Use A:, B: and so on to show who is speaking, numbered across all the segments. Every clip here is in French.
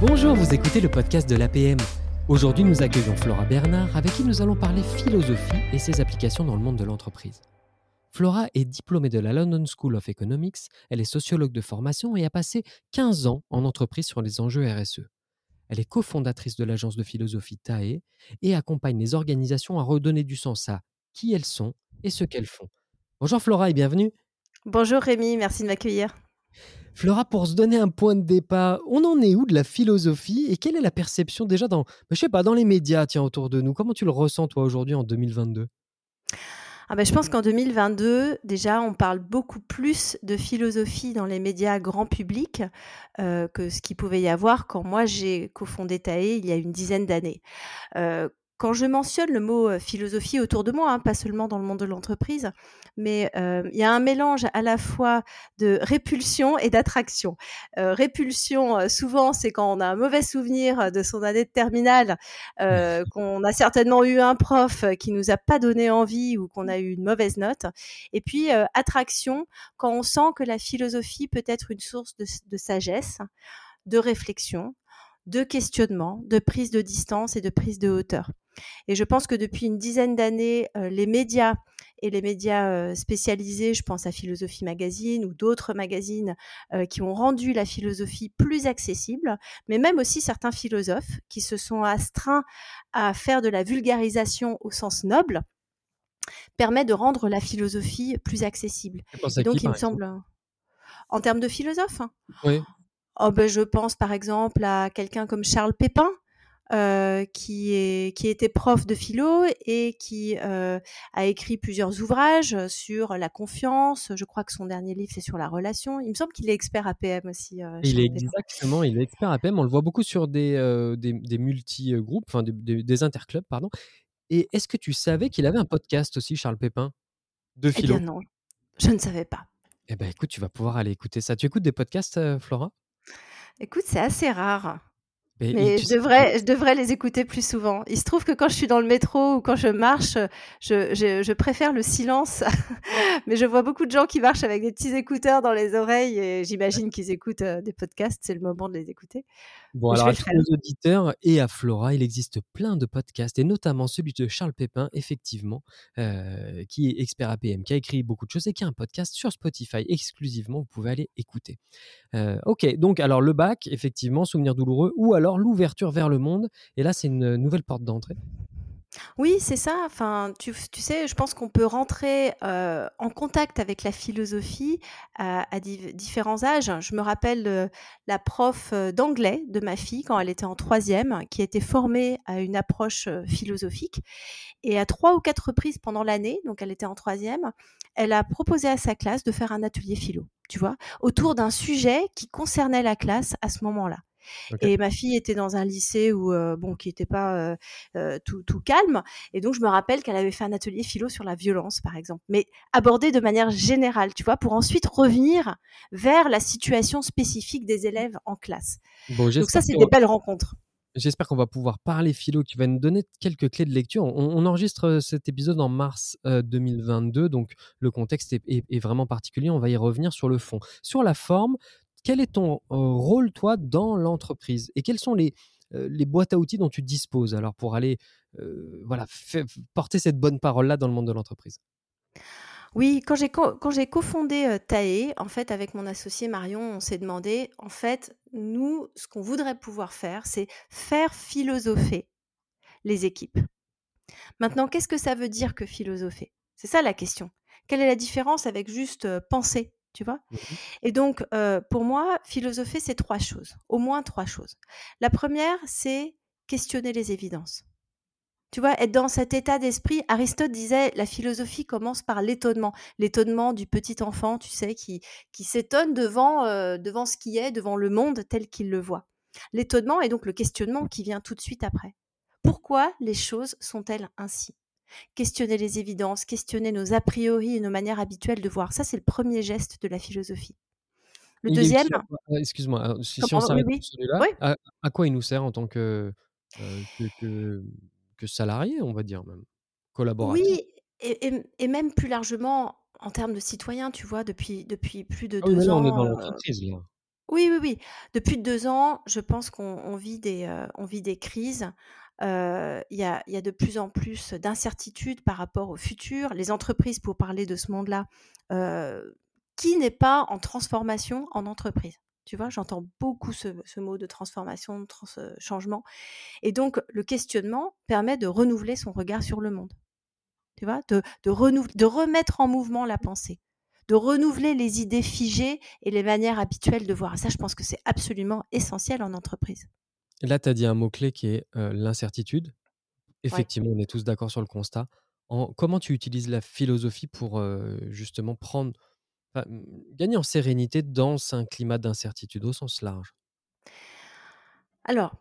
A: Bonjour, vous écoutez le podcast de l'APM. Aujourd'hui, nous accueillons Flora Bernard, avec qui nous allons parler philosophie et ses applications dans le monde de l'entreprise. Flora est diplômée de la London School of Economics, elle est sociologue de formation et a passé 15 ans en entreprise sur les enjeux RSE. Elle est cofondatrice de l'agence de philosophie TAE et accompagne les organisations à redonner du sens à qui elles sont et ce qu'elles font. Bonjour Flora et bienvenue.
B: Bonjour Rémi, merci de m'accueillir.
A: Flora, pour se donner un point de départ, on en est où de la philosophie et quelle est la perception déjà dans, bah, je sais pas, dans les médias tiens, autour de nous? Comment tu le ressens toi aujourd'hui en 2022
B: ah ben, je pense qu'en 2022, déjà, on parle beaucoup plus de philosophie dans les médias grand public euh, que ce qu'il pouvait y avoir quand moi j'ai cofondé TAE il y a une dizaine d'années. Euh, quand je mentionne le mot philosophie autour de moi, hein, pas seulement dans le monde de l'entreprise, mais il y a un mélange à la fois de répulsion et d'attraction. répulsion, souvent, c'est quand on a un mauvais souvenir de son année de terminale, qu'on a certainement eu un prof qui nous a pas donné envie ou qu'on a eu une mauvaise note. Et puis attraction, quand on sent que la philosophie peut être une source de sagesse, de réflexion, de questionnement, de prise de distance et de prise de hauteur. Et je pense que depuis une dizaine d'années, euh, les médias et les médias euh, spécialisés, je pense à Philosophie Magazine ou d'autres magazines euh, qui ont rendu la philosophie plus accessible, mais même aussi certains philosophes qui se sont astreints à faire de la vulgarisation au sens noble, permet de rendre la philosophie plus accessible.
A: donc,
B: il me semble, en termes de philosophes, hein.
A: oui.
B: Oh ben, je pense par exemple à quelqu'un comme Charles Pépin, euh, qui, est, qui était prof de philo et qui euh, a écrit plusieurs ouvrages sur la confiance. Je crois que son dernier livre, c'est sur la relation. Il me semble qu'il est expert APM aussi.
A: Euh, il est exactement, il est expert APM. On le voit beaucoup sur des, des, des multi-groupes, enfin des, des, interclubs, pardon. Et est-ce que tu savais qu'il avait un podcast aussi, Charles Pépin, de philo?
B: Eh bien non, je ne savais pas.
A: Eh ben écoute, tu vas pouvoir aller écouter ça. Tu écoutes des podcasts, Flora?
B: Écoute, c'est assez rare. Mais, je, devrais, je devrais les écouter plus souvent. Il se trouve que quand je suis dans le métro ou quand je marche, je, je, je préfère le silence. Mais je vois beaucoup de gens qui marchent avec des petits écouteurs dans les oreilles et j'imagine qu'ils écoutent euh, des podcasts. C'est le moment de les écouter.
A: Bon, alors à tous les auditeurs et à Flora, il existe plein de podcasts et notamment celui de Charles Pépin, effectivement, euh, qui est expert APM, qui a écrit beaucoup de choses et qui a un podcast sur Spotify exclusivement. Vous pouvez aller écouter. Euh, ok, donc alors le bac, effectivement, souvenir douloureux ou alors l'ouverture vers le monde. Et là, c'est une nouvelle porte d'entrée.
B: Oui, c'est ça. Enfin, tu, sais, je pense qu'on peut rentrer en contact avec la philosophie à, différents âges. Je me rappelle la prof d'anglais de ma fille quand elle était en troisième, qui était formée à une approche philosophique. Et à trois ou quatre reprises pendant l'année, donc elle était en troisième, elle a proposé à sa classe de faire un atelier philo, tu vois, autour d'un sujet qui concernait la classe à ce moment-là. Et ma fille était dans un lycée où, bon, qui n'était pas tout, tout, calme. Et donc, je me rappelle qu'elle avait fait un atelier philo sur la violence, par exemple, mais abordé de manière générale, tu vois, pour ensuite revenir vers la situation spécifique des élèves en classe. donc ça, c'est des belles rencontres.
A: J'espère qu'on va pouvoir parler philo. Tu vas nous donner quelques clés de lecture. On, enregistre cet épisode en mars 2022, donc le contexte est, est, vraiment particulier. On va y revenir sur le fond. Sur la forme, quel est ton rôle, toi, dans l'entreprise Et quelles sont les, les boîtes à outils dont tu disposes alors pour aller voilà, porter cette bonne parole-là dans le monde de l'entreprise?
B: Oui, quand j'ai, quand j'ai cofondé TAE, en fait, avec mon associé Marion, on s'est demandé, en fait, nous, ce qu'on voudrait pouvoir faire, c'est faire philosopher les équipes. Maintenant, qu'est-ce que ça veut dire que philosopher? C'est ça la question. Quelle est la différence avec juste penser? Tu vois mmh Et donc, pour moi, philosopher, c'est trois choses, au moins trois choses. La première, c'est questionner les évidences. Tu vois, être dans cet état d'esprit, Aristote disait, la philosophie commence par l'étonnement, l'étonnement du petit enfant, tu sais, qui, qui s'étonne devant, devant ce qui est, devant le monde tel qu'il le voit. L'étonnement est donc le questionnement qui vient tout de suite après. Pourquoi les choses sont-elles ainsi? Questionner les évidences, questionner nos a priori et nos manières habituelles de voir. Ça, c'est le premier geste de la philosophie. Le deuxième.
A: Excuse-moi, si, on s'arrête celui-là, à, quoi il nous sert en tant que, euh, que, salarié, on va dire même Collaborateur?
B: Oui, et, même plus largement en termes de citoyen, tu vois, depuis, depuis plus de
A: ah
B: deux
A: ans.
B: on
A: est dans euh, l'entreprise, là.
B: Oui, oui, oui. Depuis deux ans, je pense qu'on vit, des, euh, on vit des crises. Euh, il y, a, de plus en plus d'incertitudes par rapport au futur. Les entreprises, pour parler de ce monde-là, euh, qui n'est pas en transformation en entreprise? Tu vois, j'entends beaucoup ce, mot de transformation, de changement. Et donc, le questionnement permet de renouveler son regard sur le monde. Tu vois, de remettre en mouvement la pensée de renouveler les idées figées et les manières habituelles de voir. ça, je pense que c'est absolument essentiel en entreprise.
A: Là, tu as dit un mot-clé qui est l'incertitude. Effectivement, on est tous d'accord sur le constat. En, comment tu utilises la philosophie pour justement prendre, gagner en sérénité dans un climat d'incertitude au sens large?
B: Alors,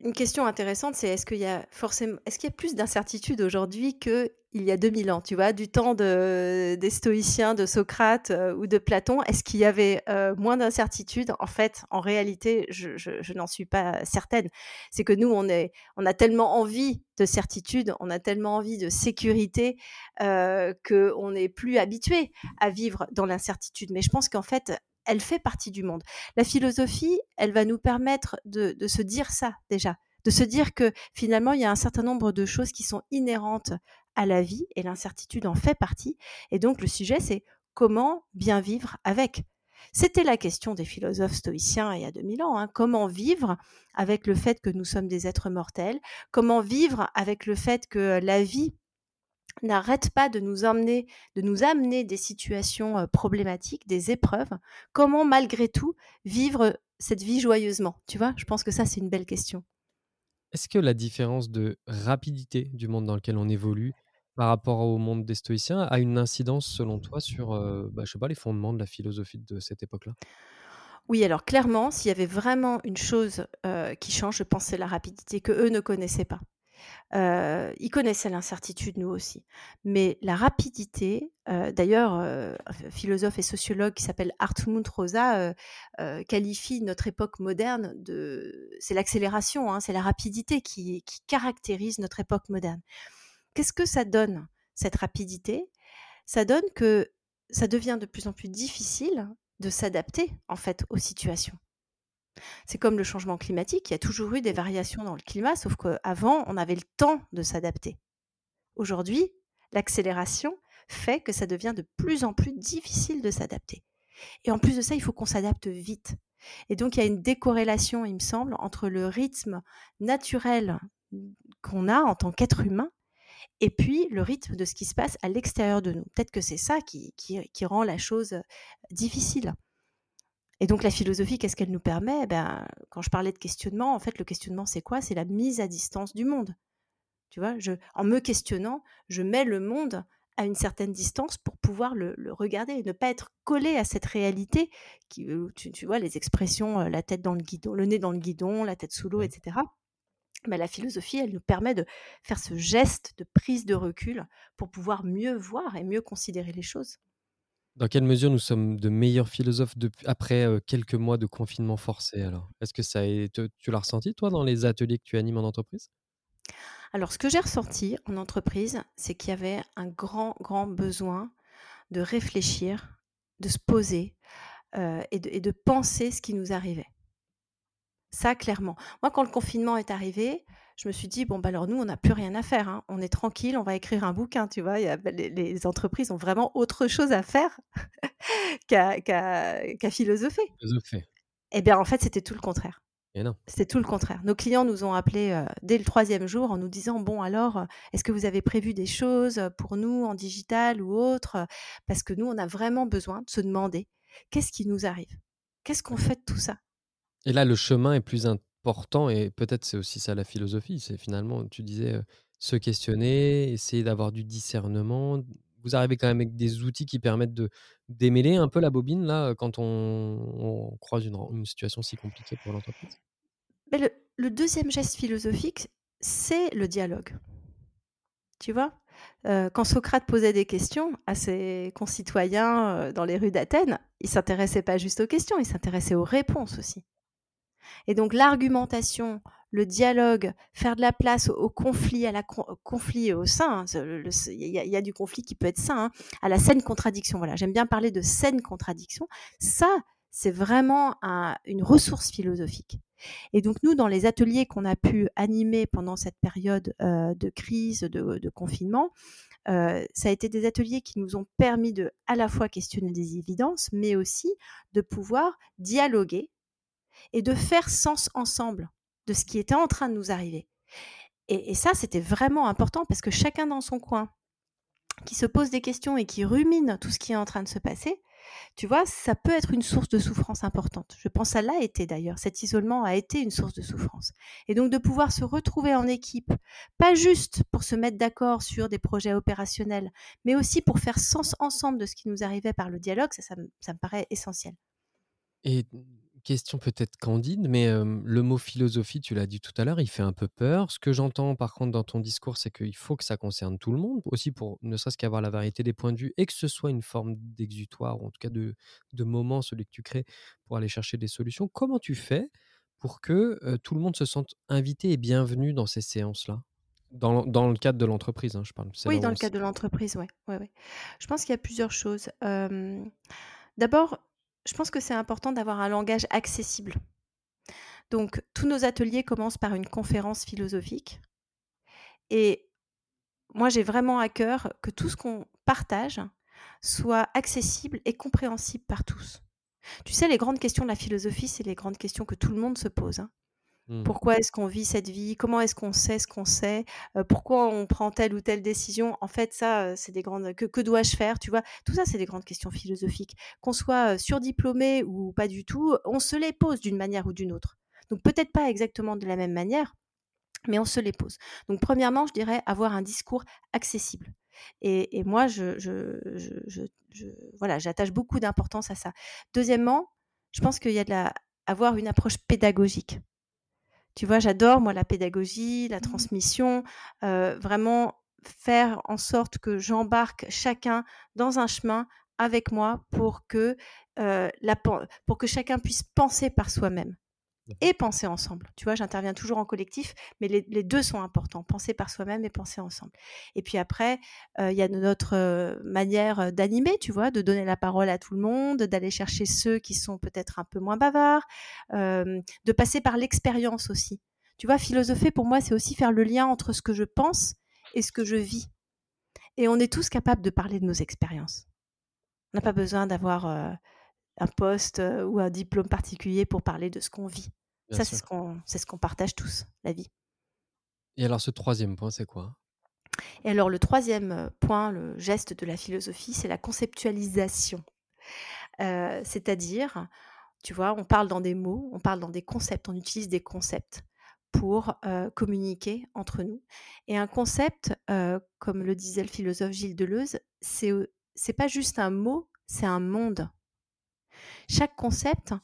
B: une question intéressante, c'est est-ce qu'il y a forcément, est-ce qu'il y a plus d'incertitude aujourd'hui que il y a 2000 ans, tu vois, du temps de, des stoïciens, de Socrate euh, ou de Platon, est-ce qu'il y avait euh, moins d'incertitude En fait, en réalité, je, n'en suis pas certaine. C'est que nous, on a tellement envie de certitude, on a tellement envie de sécurité euh, qu'on n'est plus habitué à vivre dans l'incertitude. Mais je pense qu'en fait, elle fait partie du monde. La philosophie, elle va nous permettre de, se dire ça déjà, de se dire que finalement, il y a un certain nombre de choses qui sont inhérentes à la vie et l'incertitude en fait partie. Et donc le sujet, c'est comment bien vivre avec. C'était la question des philosophes stoïciens il y a 2000 ans. Hein. Comment vivre avec le fait que nous sommes des êtres mortels? Comment vivre avec le fait que la vie n'arrête pas de nous emmener, de nous amener des situations problématiques, des épreuves Comment malgré tout vivre cette vie joyeusement? Tu vois, je pense que ça c'est une belle question.
A: Est-ce que la différence de rapidité du monde dans lequel on évolue par rapport au monde des stoïciens a une incidence selon toi sur, euh, bah, je sais pas, les fondements de la philosophie de cette époque-là?
B: Oui, alors clairement, s'il y avait vraiment une chose euh, qui change, je pense c'est la rapidité que eux ne connaissaient pas. Euh, ils connaissaient l'incertitude, nous aussi. Mais la rapidité, d'ailleurs, un philosophe et sociologue qui s'appelle Hartmut Rosa qualifie notre époque moderne de... C'est l'accélération, hein, c'est la rapidité qui, qui caractérise notre époque moderne. Qu'est-ce que ça donne, cette rapidité? Ça donne que ça devient de plus en plus difficile de s'adapter en fait aux situations. C'est comme le changement climatique, il y a toujours eu des variations dans le climat, sauf qu'avant, on avait le temps de s'adapter. Aujourd'hui, l'accélération fait que ça devient de plus en plus difficile de s'adapter. Et en plus de ça, il faut qu'on s'adapte vite. Et donc, il y a une décorrélation, il me semble, entre le rythme naturel qu'on a en tant qu'être humain et puis le rythme de ce qui se passe à l'extérieur de nous. Peut-être que c'est ça qui, rend la chose difficile. Et donc la philosophie, qu'est-ce qu'elle nous permet? Ben, Quand je parlais de questionnement, en fait, le questionnement, c'est quoi? C'est la mise à distance du monde. Tu vois, je, en me questionnant, je mets le monde à une certaine distance pour pouvoir le, regarder et ne pas être collé à cette réalité qui, tu, tu vois, les expressions, la tête dans le guidon, le nez dans le guidon, la tête sous l'eau, etc la philosophie, elle nous permet de faire ce geste de prise de recul pour pouvoir mieux voir et mieux considérer les choses.
A: Dans quelle mesure nous sommes de meilleurs philosophes depuis, après quelques mois de confinement forcé alors? Est-ce que ça tu l'as ressenti toi dans les ateliers que tu animes en entreprise?
B: Alors ce que j'ai ressenti en entreprise, c'est qu'il y avait un grand, grand besoin de réfléchir, de se poser et de penser ce qui nous arrivait. Ça, clairement. Moi, quand le confinement est arrivé, je me suis dit, bon, bah alors nous, on n'a plus rien à faire. Hein. On est tranquille, on va écrire un bouquin, tu vois. Bah, les, entreprises ont vraiment autre chose à faire qu'à philosopher. Philosopher. Eh bien, en fait, c'était tout le contraire. C'était tout le contraire. Nos clients nous ont appelés euh, dès le troisième jour en nous disant, bon, alors, euh, est-ce que vous avez prévu des choses pour nous en digital ou autre Parce que nous, on a vraiment besoin de se demander, qu'est-ce qui nous arrive? Qu'est-ce qu'on fait de tout ça?
A: Et là, le chemin est plus et peut-être c'est aussi ça la philosophie. C'est finalement, tu disais, se questionner, essayer d'avoir du discernement. Vous arrivez quand même avec des outils qui permettent de démêler un peu la bobine là quand on, croise une, situation si compliquée pour l'entreprise?
B: Le, deuxième geste philosophique, c'est le dialogue. Tu vois? Quand Socrate posait des questions à ses concitoyens dans les rues d'Athènes, il s'intéressait pas juste aux questions, il s'intéressait aux réponses aussi. Et donc l'argumentation, le dialogue, faire de la place au, conflit, à la conflit au sein, hein, il y, a du conflit qui peut être sain, hein, à la saine contradiction. Voilà, j'aime bien parler de saine contradiction. Ça, c'est vraiment une ressource philosophique. Et donc nous, dans les ateliers qu'on a pu animer pendant cette période euh, de crise, de, confinement, euh, ça a été des ateliers qui nous ont permis de à la fois questionner des évidences, mais aussi de pouvoir dialoguer et de faire sens ensemble de ce qui était en train de nous arriver. Et, ça, c'était vraiment important parce que chacun dans son coin, qui se pose des questions et qui rumine tout ce qui est en train de se passer, tu vois, ça peut être une source de souffrance importante. Je pense ça l'a été d'ailleurs. Cet isolement a été une source de souffrance. Et donc de pouvoir se retrouver en équipe, pas juste pour se mettre d'accord sur des projets opérationnels, mais aussi pour faire sens ensemble de ce qui nous arrivait par le dialogue, ça, ça, me paraît essentiel.
A: Et question peut-être candide, mais le mot philosophie, tu l'as dit tout à l'heure, il fait un peu peur. Ce que j'entends par contre dans ton discours, c'est qu'il faut que ça concerne tout le monde, aussi pour ne serait-ce qu'avoir la variété des points de vue et que ce soit une forme d'exutoire, ou en tout cas de, de moment, celui que tu crées, pour aller chercher des solutions. Comment tu fais pour que tout le monde se sente invité et bienvenu dans ces séances-là? Dans, dans, le cadre de l'entreprise, hein, je parle.
B: Oui, dans le cadre de l'entreprise, oui. Ouais, ouais. Je pense qu'il y a plusieurs choses. D'abord, je pense que c'est important d'avoir un langage accessible. Donc, tous nos ateliers commencent par une conférence philosophique. Et moi, j'ai vraiment à cœur que tout ce qu'on partage soit accessible et compréhensible par tous. Tu sais, les grandes questions de la philosophie, c'est les grandes questions que tout le monde se pose. Hein. Mmh. Pourquoi est-ce qu'on vit cette vie? Comment est-ce qu'on sait ce qu'on sait? Pourquoi on prend telle ou telle décision? En fait, ça, c'est des grandes. Que, dois-je faire tout ça, c'est des grandes questions philosophiques. Qu'on soit surdiplômé ou pas du tout, on se les pose d'une manière ou d'une autre. Donc peut-être pas exactement de la même manière, mais on se les pose. Donc premièrement, je dirais avoir un discours accessible. Et, moi, voilà, j'attache beaucoup d'importance à ça. Deuxièmement, je pense qu'il y a de la, avoir une approche pédagogique. Tu vois, j'adore, moi, la pédagogie, la mmh transmission, vraiment faire en sorte que j'embarque chacun dans un chemin avec moi pour que, la, pour que chacun puisse penser par soi-même et penser ensemble. Tu vois, j'interviens toujours en collectif, mais les, deux sont importants, penser par soi-même et penser ensemble. Et puis après, il y a notre manière d'animer, tu vois, de donner la parole à tout le monde, d'aller chercher ceux qui sont peut-être un peu moins bavards, de passer par l'expérience aussi. Tu vois, philosopher, pour moi, c'est aussi faire le lien entre ce que je pense et ce que je vis. Et on est tous capables de parler de nos expériences. On n'a pas besoin d'avoir un poste ou un diplôme particulier pour parler de ce qu'on vit. Ça, c'est ce qu'on ce partage tous, la vie.
A: Et alors, ce troisième point, c'est quoi?
B: Et alors, le troisième point, le geste de la philosophie, c'est la conceptualisation. C'est-à-dire, tu vois, on parle dans des mots, on parle dans des concepts, on utilise des concepts pour communiquer entre nous. Et un concept, comme le disait le philosophe Gilles Deleuze, c'est c'est pas juste un mot, c'est un monde. Chaque concept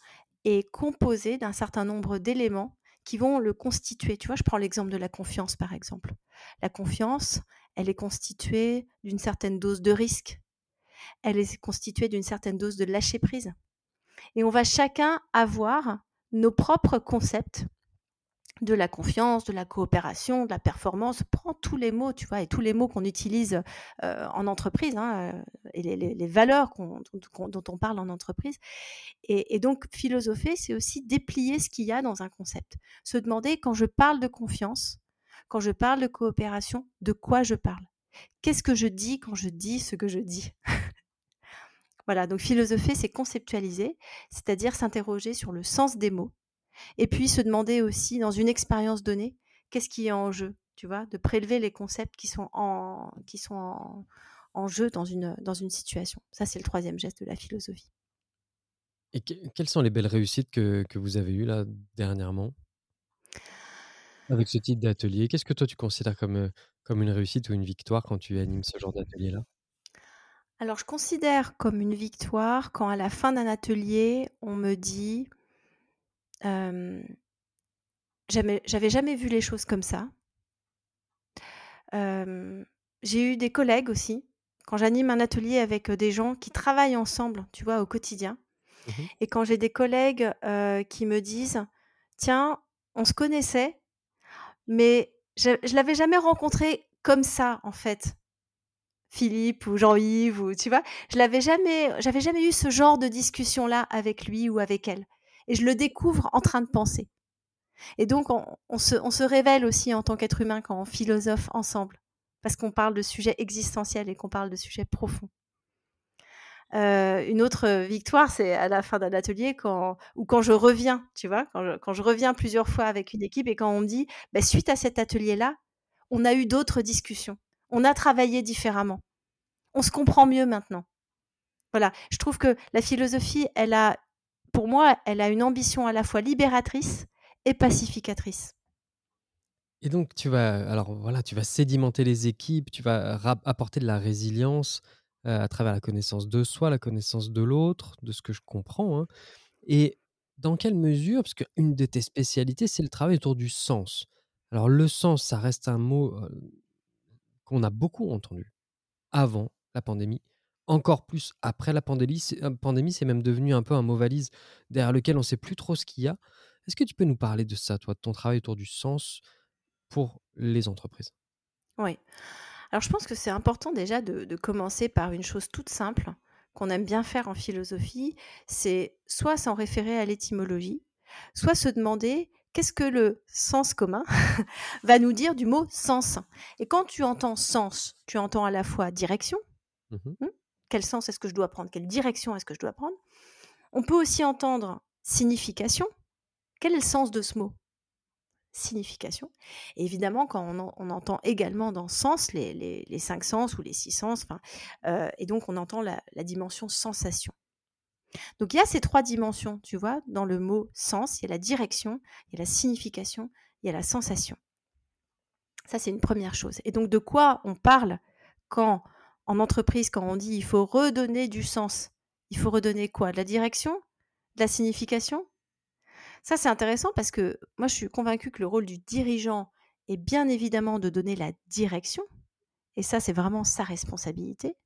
B: est composé d'un certain nombre d'éléments qui vont le constituer. Tu vois, je prends l'exemple de la confiance, par exemple. La confiance, elle est constituée d'une certaine dose de risque. Elle est constituée d'une certaine dose de lâcher prise. Et on va chacun avoir nos propres concepts de la confiance, de la coopération, de la performance, prends tous les mots, tu vois, et tous les mots qu'on utilise euh, en entreprise, hein, euh, et les, valeurs dont on parle en entreprise. Et, donc, philosopher, c'est aussi déplier ce qu'il y a dans un concept. Se demander, quand je parle de confiance, quand je parle de coopération, de quoi je parle? Qu'est-ce que je dis quand je dis ce que je dis? Voilà, donc philosopher, c'est conceptualiser, c'est-à-dire s'interroger sur le sens des mots, et puis se demander aussi, dans une expérience donnée, qu'est-ce qui est en jeu, tu vois, de prélever les concepts qui sont en, qui sont en, jeu dans une, dans une situation. Ça, c'est le troisième geste de la philosophie.
A: Et quelles sont les belles réussites que, que vous avez eues là dernièrement? Avec ce type d'atelier Qu'est-ce que toi tu considères comme, euh, comme une réussite ou une victoire quand tu animes ce genre d'atelier-là?
B: Alors je considère comme une victoire quand à la fin d'un atelier, on me dit j'avais jamais vu les choses comme ça. j'ai eu des collègues aussi, quand j'anime un atelier avec des gens qui travaillent ensemble, tu vois, au quotidien. Mmh Et quand j'ai des collègues qui me disent, tiens, on se connaissait, mais je, je l'avais jamais rencontré comme ça, en fait, Philippe ou Jean-Yves ou tu vois, je l'avais jamais, j'avais jamais eu ce genre de discussion là avec lui ou avec elle. Et je le découvre en train de penser. Et donc on, se, révèle aussi en tant qu'être humain quand on philosophe ensemble, parce qu'on parle de sujets existentiels et qu'on parle de sujets profonds. Euh, une autre victoire, c'est à la fin d'un atelier ou quand je reviens, tu vois, quand je, reviens plusieurs fois avec une équipe et quand on me dit, bah, suite à cet atelier-là, on a eu d'autres discussions, on a travaillé différemment, on se comprend mieux maintenant. Voilà, je trouve que la philosophie, elle a, pour moi, elle a une ambition à la fois libératrice et pacificatrice.
A: Et donc tu vas, alors voilà, tu vas sédimenter les équipes, tu vas apporter de la résilience, à travers la connaissance de soi, la connaissance de l'autre, de ce que je comprends. Hein. Et dans quelle mesure, parce qu'une de tes spécialités, c'est le travail autour du sens. Alors le sens, ça reste un mot qu'on a beaucoup entendu avant la pandémie, encore plus après la pandémie. Pandémie, c'est même devenu un peu un mot valise derrière lequel on ne sait plus trop ce qu'il y a. Est-ce que tu peux nous parler de ça, toi, de ton travail autour du sens pour les entreprises?
B: Oui. Alors je pense que c'est important déjà de, commencer par une chose toute simple qu'on aime bien faire en philosophie, c'est soit s'en référer à l'étymologie, soit se demander qu'est-ce que le sens commun va nous dire du mot sens. Et quand tu entends sens, tu entends à la fois direction, mmh quel sens est-ce que je dois prendre, quelle direction est-ce que je dois prendre. On peut aussi entendre signification, quel est le sens de ce mot? Signification. Évidemment, quand on, entend également dans sens les, cinq sens ou les six sens, euh, et donc on entend la, dimension sensation. Donc il y a ces trois dimensions, tu vois, dans le mot sens, il y a la direction, il y a la signification, il y a la sensation. Ça, c'est une première chose. Et donc de quoi on parle quand, en entreprise, quand on dit il faut redonner du sens Il faut redonner quoi? De la direction? De la signification? Ça, c'est intéressant parce que moi, je suis convaincue que le rôle du dirigeant est bien évidemment de donner la direction. Et ça, c'est vraiment sa responsabilité.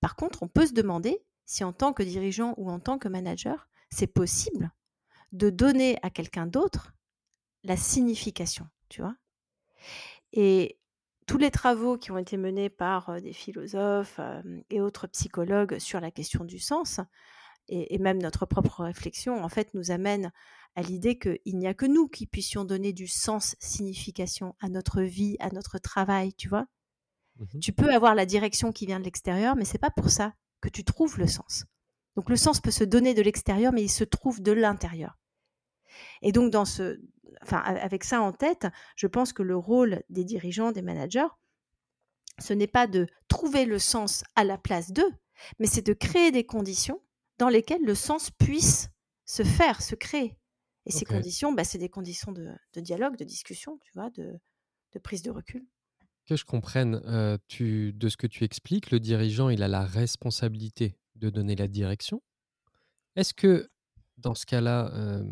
B: Par contre, on peut se demander si en tant que dirigeant ou en tant que manager, c'est possible de donner à quelqu'un d'autre la signification, tu vois? Et tous les travaux qui ont été menés par des philosophes et autres psychologues sur la question du sens, et, et, même notre propre réflexion, en fait, nous amènent à l'idée qu'il n'y a que nous qui puissions donner du sens, signification à notre vie, à notre travail, tu vois? Mmh tu peux avoir la direction qui vient de l'extérieur, mais c'est pas pour ça que tu trouves le sens. Donc le sens peut se donner de l'extérieur, mais il se trouve de l'intérieur. Et donc dans ce, enfin avec ça en tête, je pense que le rôle des dirigeants, des managers, ce n'est pas de trouver le sens à la place d'eux, mais c'est de créer des conditions dans lesquelles le sens puisse se faire, se créer. Et ces conditions, bah, c'est des conditions de, dialogue, de discussion, tu vois, de, prise de recul.
A: Que je comprenne, euh, tu, de ce que tu expliques, le dirigeant, il a la responsabilité de donner la direction. Est-ce que, dans ce cas-là, euh,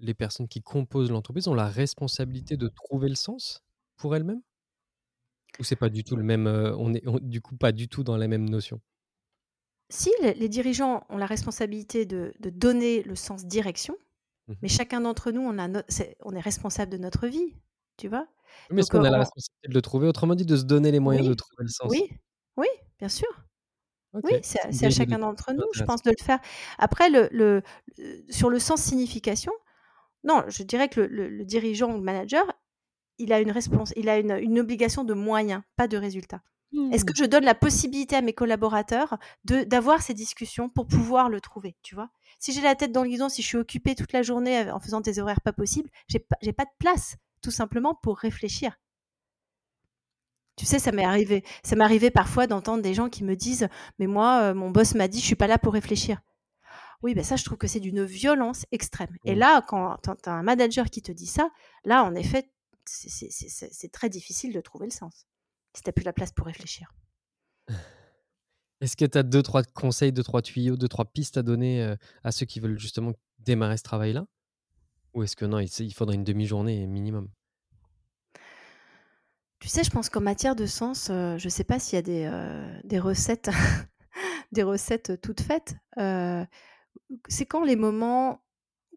A: les personnes qui composent l'entreprise ont la responsabilité de trouver le sens pour elles-mêmes? Ou c'est pas du tout le même, euh, on est du coup pas du tout dans la même notion?
B: Si les, dirigeants ont la responsabilité de donner le sens direction, Mmh mais chacun d'entre nous, on, a est, on est responsable de notre vie, tu vois?
A: Mais est-ce qu'on a la responsabilité de le trouver? Autrement dit, de se donner les moyens de trouver le sens.
B: Oui, oui, bien sûr. Oui, c'est à chacun d'entre nous, je pense, de le faire. Après, le, le, sur le sens signification, non, je dirais que le, dirigeant ou le manager, il a une, il a une, une obligation de moyens, pas de résultats. Est-ce que mmh. je donne la possibilité à mes collaborateurs d'avoir ces discussions pour pouvoir le trouver, tu vois? Si j'ai la tête dans le guidon, si je suis occupée toute la journée en faisant des horaires pas possibles, j'ai pas, pas de place, tout simplement, pour réfléchir. Tu sais, ça m'est arrivé. Ça m'est arrivé parfois d'entendre des gens qui me disent Mais moi, mon boss m'a dit, je suis pas là pour réfléchir. Oui, ben ça, je trouve que c'est d'une violence extrême. Et mmh. là, quand tu as un manager qui te dit ça, là, en effet, c'est très difficile de trouver le sens si tu plus la place pour réfléchir.
A: Est-ce que tu as deux, trois conseils, deux, trois tuyaux, deux, trois pistes à donner à ceux qui veulent justement démarrer ce travail-là? Ou est-ce que non, il faudrait une demi-journée minimum?
B: Tu sais, je pense qu'en matière de sens, euh, je ne sais pas s'il y a des, euh, des recettes, des recettes toutes faites. C'est quand les moments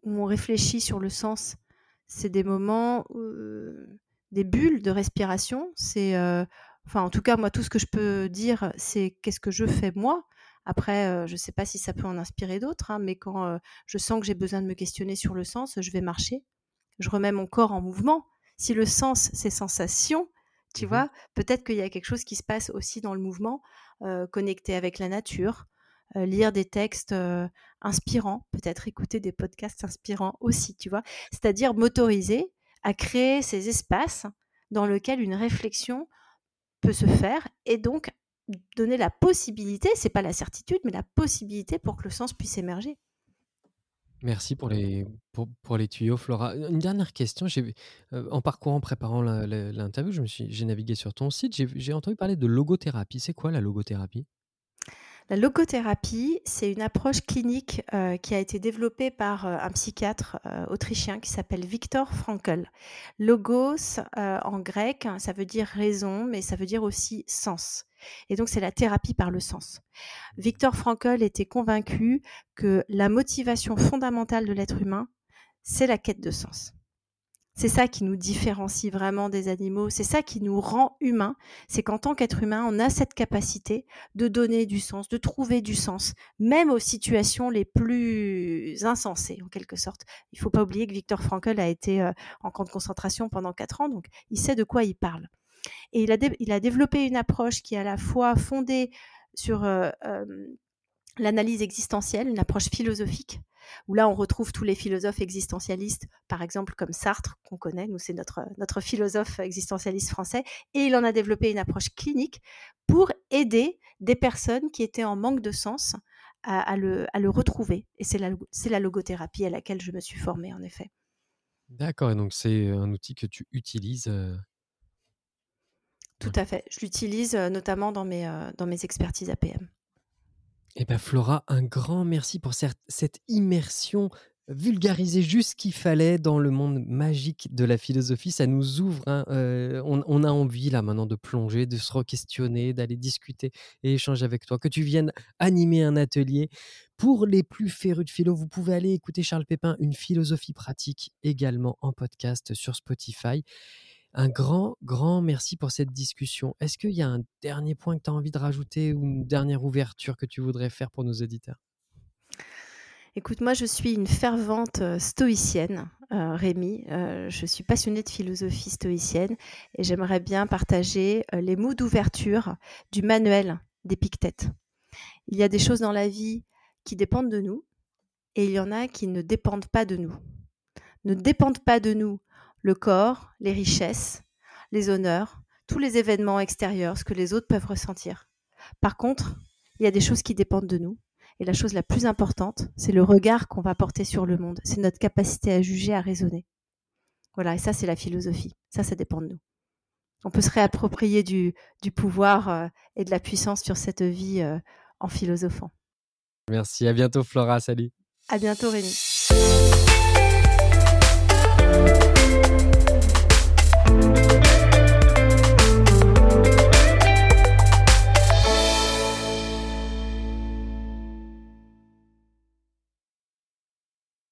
B: où on réfléchit sur le sens? C'est des moments des bulles de respiration. C'est Enfin, en tout cas, moi, tout ce que je peux dire, c'est qu'est-ce que je fais moi? Après, euh, je ne sais pas si ça peut en inspirer d'autres, hein, mais quand je sens que j'ai besoin de me questionner sur le sens, je vais marcher. Je remets mon corps en mouvement. Si le sens, c'est sensation, tu mmh vois, peut-être qu'il y a quelque chose qui se passe aussi dans le mouvement, connecté avec la nature, lire des textes inspirants, peut-être écouter des podcasts inspirants aussi, tu vois. C'est-à-dire m'autoriser à créer ces espaces dans lesquels une réflexion peut se faire et donc donner la possibilité, c'est pas la certitude, mais la possibilité pour que le sens puisse émerger.
A: Merci pour les, pour, les tuyaux, Flora. Une dernière question. Euh, en parcourant, en préparant l'interview, j'ai navigué sur ton site. J'ai entendu parler de logothérapie. C'est quoi la logothérapie?
B: La logothérapie, c'est une approche clinique euh, qui a été développée par euh, un psychiatre euh, autrichien qui s'appelle Viktor Frankl. Logos en grec, ça veut dire raison, mais ça veut dire aussi sens. Et donc c'est la thérapie par le sens. Viktor Frankl était convaincu que la motivation fondamentale de l'être humain, c'est la quête de sens. C'est ça qui nous différencie vraiment des animaux, c'est ça qui nous rend humains, c'est qu'en tant qu'être humain, on a cette capacité de donner du sens, de trouver du sens, même aux situations les plus insensées, en quelque sorte. Il ne faut pas oublier que Victor Frankl a été euh, en camp de concentration pendant quatre ans, donc il sait de quoi il parle. Et il a, il a développé une approche qui est à la fois fondée sur euh, euh, l'analyse existentielle, une approche philosophique, où là on retrouve tous les philosophes existentialistes, par exemple comme Sartre, qu'on connaît, nous c'est notre, notre philosophe existentialiste français, et il en a développé une approche clinique pour aider des personnes qui étaient en manque de sens à, le, à le, retrouver. Et c'est la, la logothérapie à laquelle je me suis formée, en effet.
A: D'accord, et donc c'est un outil que tu utilises euh,
B: Tout à fait. Je l'utilise euh, notamment dans mes, euh, dans mes expertises APM.
A: Eh bien, Flora, un grand merci pour cette immersion vulgarisée juste qu'il fallait dans le monde magique de la philosophie. Ça nous ouvre. Hein, euh, on, a envie là maintenant de plonger, de se re-questionner, d'aller discuter et échanger avec toi. Que tu viennes animer un atelier. Pour les plus férus de philo, vous pouvez aller écouter Charles Pépin, une philosophie pratique également en podcast sur Spotify. Un grand, grand merci pour cette discussion. Est-ce qu'il y a un dernier point que tu as envie de rajouter ou une dernière ouverture que tu voudrais faire pour nos éditeurs
B: Écoute, moi, je suis une fervente euh, stoïcienne, euh, Rémi. Euh, je suis passionnée de philosophie stoïcienne et j'aimerais bien partager les mots d'ouverture du manuel d'Épictète. Il y a des choses dans la vie qui dépendent de nous et il y en a qui ne dépendent pas de nous. Ne dépendent pas de nous le corps, les richesses, les honneurs, tous les événements extérieurs, ce que les autres peuvent ressentir. Par contre, il y a des choses qui dépendent de nous. Et la chose la plus importante, c'est le regard qu'on va porter sur le monde. C'est notre capacité à juger, à raisonner. Voilà, et ça, c'est la philosophie. Ça, ça dépend de nous. On peut se réapproprier du, pouvoir euh, et de la puissance sur cette vie euh, en philosophant.
A: Merci, à bientôt Flora, salut.
B: À bientôt Rémi.